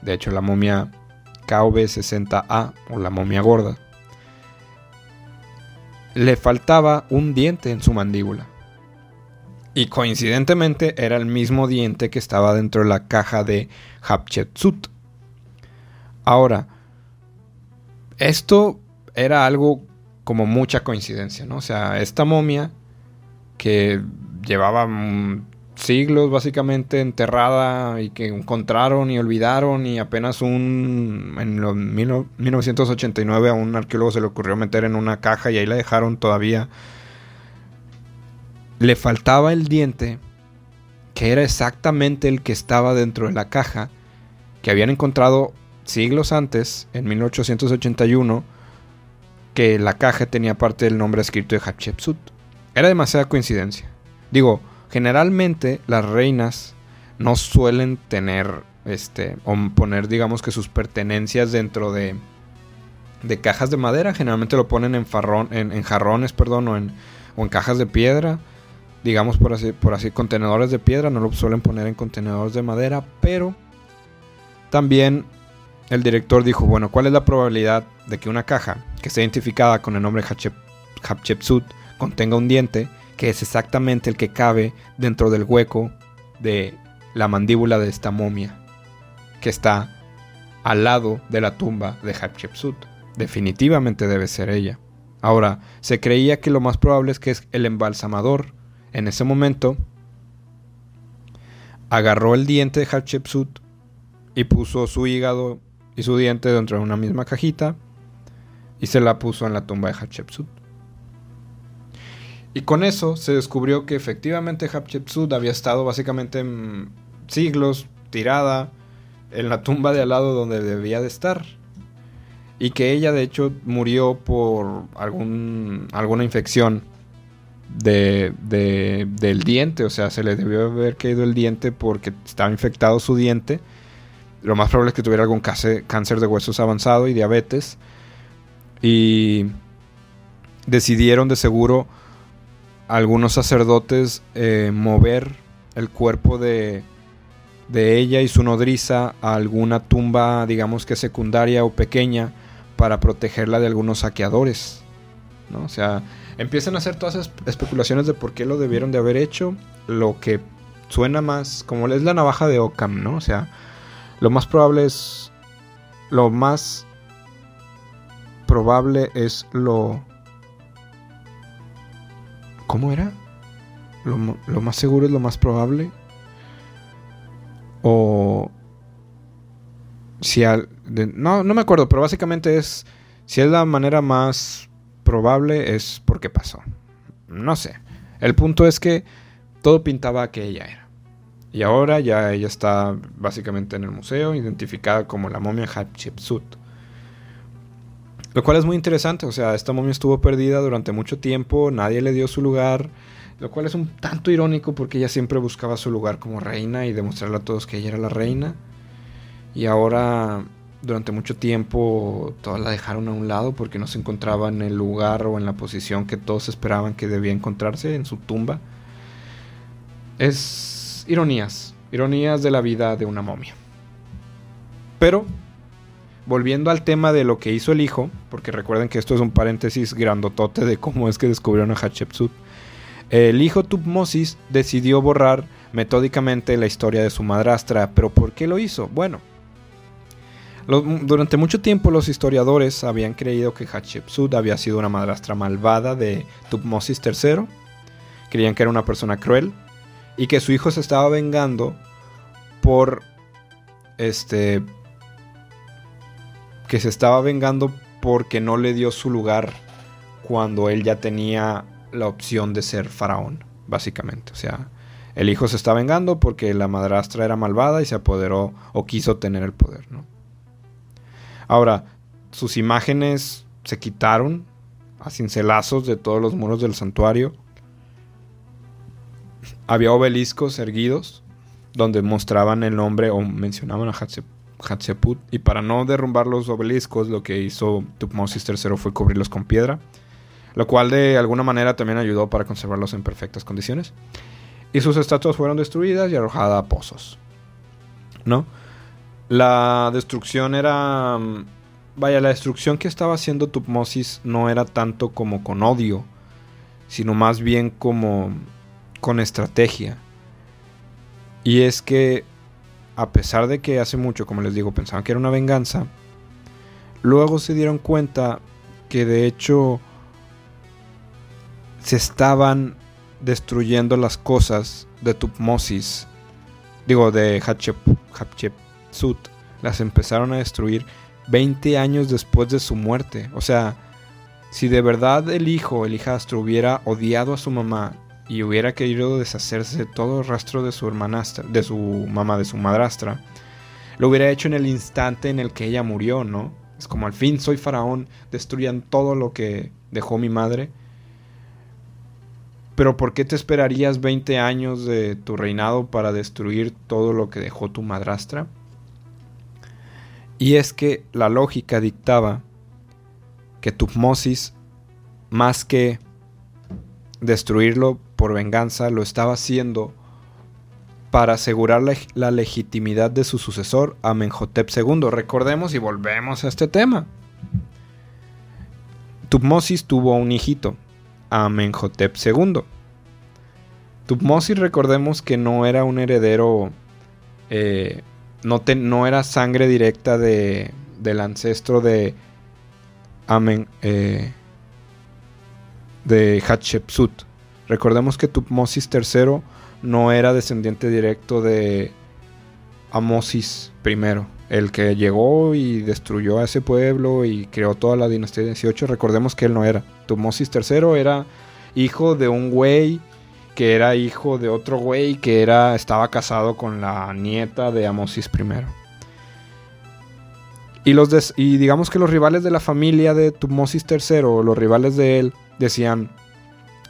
de hecho la momia KV60A o la momia gorda, le faltaba un diente en su mandíbula. Y coincidentemente era el mismo diente que estaba dentro de la caja de Hatshepsut. Ahora, esto era algo como mucha coincidencia, ¿no? O sea, esta momia que llevaba siglos básicamente enterrada y que encontraron y olvidaron y apenas un en los 1989 a un arqueólogo se le ocurrió meter en una caja y ahí la dejaron todavía le faltaba el diente, que era exactamente el que estaba dentro de la caja, que habían encontrado siglos antes, en 1881, que la caja tenía parte del nombre escrito de Hatshepsut. Era demasiada coincidencia. Digo, generalmente las reinas no suelen tener, este, o poner, digamos que sus pertenencias dentro de, de cajas de madera. Generalmente lo ponen en, jarrones, perdón, o en, o en cajas de piedra digamos por así, por así, contenedores de piedra, no lo suelen poner en contenedores de madera, pero también el director dijo, bueno, ¿cuál es la probabilidad de que una caja que esté identificada con el nombre Hatshepsut contenga un diente que es exactamente el que cabe dentro del hueco de la mandíbula de esta momia que está al lado de la tumba de Hatshepsut? Definitivamente debe ser ella. Ahora, se creía que lo más probable es que el embalsamador en ese momento, agarró el diente de Hatshepsut y puso su hígado y su diente dentro de una misma cajita y se la puso en la tumba de Hatshepsut. Y con eso se descubrió que efectivamente Hatshepsut había estado básicamente siglos tirada en la tumba de al lado donde debía de estar. Y que ella de hecho murió por algún, alguna infección de, del diente, o sea, se le debió haber caído el diente porque estaba infectado su diente. Lo más probable es que tuviera algún cáncer de huesos avanzado y diabetes. Y decidieron de seguro algunos sacerdotes eh, mover el cuerpo de, de ella y su nodriza a alguna tumba, digamos que secundaria o pequeña, para protegerla de algunos saqueadores. ¿no? O sea, empiezan a hacer todas esas especulaciones de por qué lo debieron de haber hecho. Lo que suena más como es la navaja de Ockham, ¿no? O sea, lo más probable es. Lo más probable es lo. ¿Cómo era? Lo, más seguro es lo más probable. O. Si al, no, no me acuerdo, pero básicamente es. Si es la manera más probable es porque pasó. No sé. El punto es que todo pintaba que ella era. Y ahora ya ella está básicamente en el museo, identificada como la momia Hatshepsut. Lo cual es muy interesante, o sea, esta momia estuvo perdida durante mucho tiempo, nadie le dio su lugar, lo cual es un tanto irónico porque ella siempre buscaba su lugar como reina y demostrarle a todos que ella era la reina. Y ahora durante mucho tiempo todas la dejaron a un lado porque no se encontraba en el lugar o en la posición que todos esperaban que debía encontrarse en su tumba. Es ironías, ironías de la vida de una momia. Pero, volviendo al tema de lo que hizo el hijo, porque recuerden que esto es un paréntesis grandotote de cómo es que descubrieron a Hatshepsut, el hijo Tutmosis decidió borrar metódicamente la historia de su madrastra, pero ¿por qué lo hizo? Bueno, durante mucho tiempo los historiadores habían creído que Hatshepsut había sido una madrastra malvada de Tutmosis III. Creían que era una persona cruel y que su hijo se estaba vengando por este que se estaba vengando porque no le dio su lugar cuando él ya tenía la opción de ser faraón, básicamente. O sea, el hijo se está vengando porque la madrastra era malvada y se apoderó o quiso tener el poder, ¿no? Ahora, sus imágenes se quitaron a cincelazos de todos los muros del santuario. Había obeliscos erguidos donde mostraban el nombre o mencionaban a Hatshepsut. Y para no derrumbar los obeliscos, lo que hizo Tutmosis III fue cubrirlos con piedra, lo cual de alguna manera también ayudó para conservarlos en perfectas condiciones. Y sus estatuas fueron destruidas y arrojadas a pozos. ¿No? La destrucción era... Vaya, la destrucción que estaba haciendo Tutmosis no era tanto como con odio, sino más bien como con estrategia. Y es que, a pesar de que hace mucho, como les digo, pensaban que era una venganza, luego se dieron cuenta que de hecho se estaban destruyendo las cosas de Tutmosis, digo, de Hatshepsut las empezaron a destruir 20 años después de su muerte. O sea, si de verdad el hijo, el hijastro, hubiera odiado a su mamá y hubiera querido deshacerse de todo rastro de su hermanastra, de su mamá, de su madrastra, lo hubiera hecho en el instante en el que ella murió, ¿no? Es como al fin soy faraón, destruyan todo lo que dejó mi madre. Pero ¿por qué te esperarías 20 años de tu reinado para destruir todo lo que dejó tu madrastra? Y es que la lógica dictaba que Tutmosis, más que destruirlo por venganza, lo estaba haciendo para asegurar la, legitimidad de su sucesor, Amenhotep II. Recordemos y volvemos a este tema. Tutmosis tuvo un hijito, Amenhotep II. Tutmosis recordemos que no era un heredero eh, no, no era sangre directa de, del ancestro de Amen, eh, de Hatshepsut. Recordemos que Tutmosis III no era descendiente directo de Amosis I, el que llegó y destruyó a ese pueblo y creó toda la dinastía 18. Recordemos que él no era. Tutmosis III era hijo de un güey que era hijo de otro güey que era, estaba casado con la nieta de Amosis I. Y, los y digamos que los rivales de la familia de Tutmosis III, los rivales de él, decían,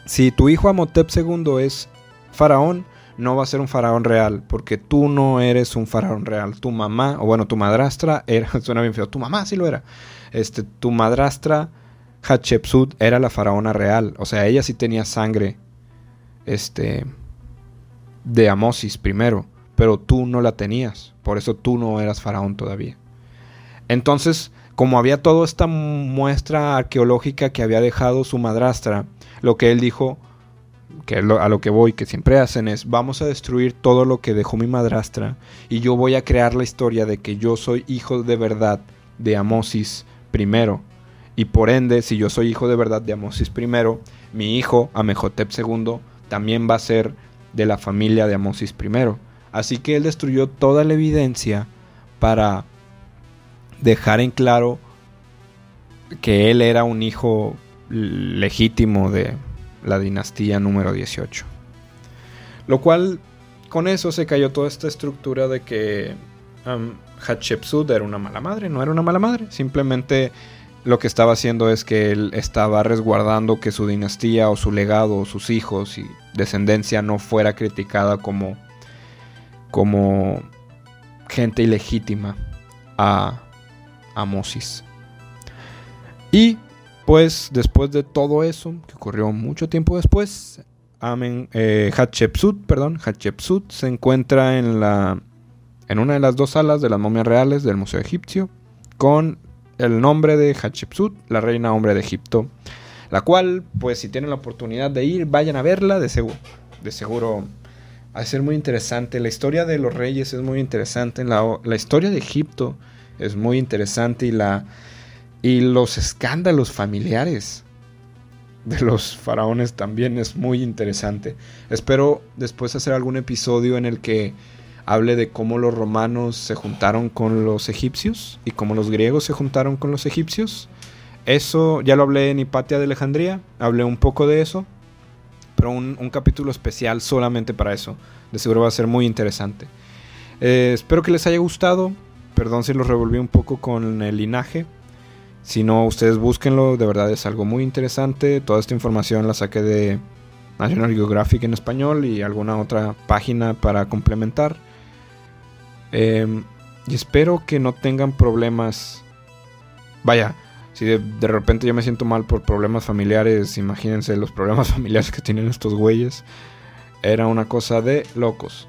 si tu hijo Amotep II es faraón, no va a ser un faraón real, porque tú no eres un faraón real. Tu mamá, o bueno, tu madrastra era, suena bien feo, tu mamá sí lo era. Este, tu madrastra Hatshepsut era la faraona real, o sea, ella sí tenía sangre este, de Amosis primero, pero tú no la tenías, por eso tú no eras faraón todavía. Entonces, como había toda esta muestra arqueológica que había dejado su madrastra, lo que él dijo, que a lo que voy, que siempre hacen es, vamos a destruir todo lo que dejó mi madrastra y yo voy a crear la historia de que yo soy hijo de verdad de Amosis primero. Y por ende, si yo soy hijo de verdad de Amosis primero, mi hijo, Amejotep II, también va a ser de la familia de Amosis I. Así que él destruyó toda la evidencia para dejar en claro que él era un hijo legítimo de la dinastía número 18. Lo cual, con eso se cayó toda esta estructura de que um, Hatshepsut era una mala madre. No era una mala madre, simplemente lo que estaba haciendo es que él estaba resguardando que su dinastía o su legado o sus hijos y descendencia no fuera criticada como, como gente ilegítima a, a Mosis. Y pues después de todo eso, que ocurrió mucho tiempo después, Amen, eh, Hatshepsut, perdón, Hatshepsut se encuentra en, la, en una de las dos salas de las momias reales del Museo Egipcio con el nombre de Hatshepsut, la reina hombre de Egipto, la cual, pues si tienen la oportunidad de ir, vayan a verla, de seguro, de seguro va a ser muy interesante. La historia de los reyes es muy interesante. La, la historia de Egipto Es muy interesante y la y los escándalos familiares de los faraones también es muy interesante. Espero después hacer algún episodio en el que hable de cómo los romanos se juntaron con los egipcios y cómo los griegos se juntaron con los egipcios. Eso ya lo hablé en Hipatia de Alejandría, hablé un poco de eso, pero un, capítulo especial solamente para eso. De seguro va a ser muy interesante. Eh, espero que les haya gustado. Perdón si los revolví un poco con el linaje. Si no, ustedes búsquenlo, de verdad es algo muy interesante. Toda esta información la saqué de National Geographic en español y alguna otra página para complementar. Em, y espero que no tengan problemas. Vaya, si de, repente yo me siento mal por problemas familiares, imagínense los problemas familiares que tienen estos güeyes. Era una cosa de locos.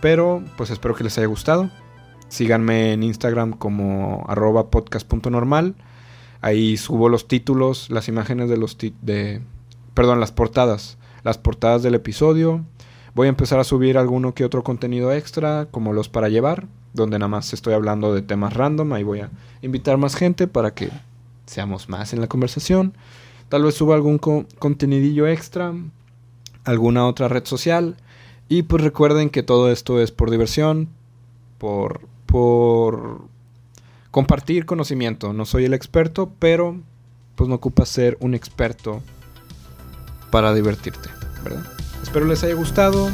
Pero pues espero que les haya gustado. Síganme en Instagram como arroba podcast.normal. Ahí subo los títulos, las imágenes de los... de, perdón, las portadas. Las portadas del episodio Voy a empezar a subir alguno que otro contenido extra, como los para llevar, donde nada más estoy hablando de temas random. Ahí voy a invitar más gente para que seamos más en la conversación. Tal vez suba algún contenidillo extra, alguna otra red social. Y pues recuerden que todo esto es por diversión, por, por compartir conocimiento. No soy el experto, pero pues no ocupa ser un experto para divertirte, ¿verdad? Espero les haya gustado.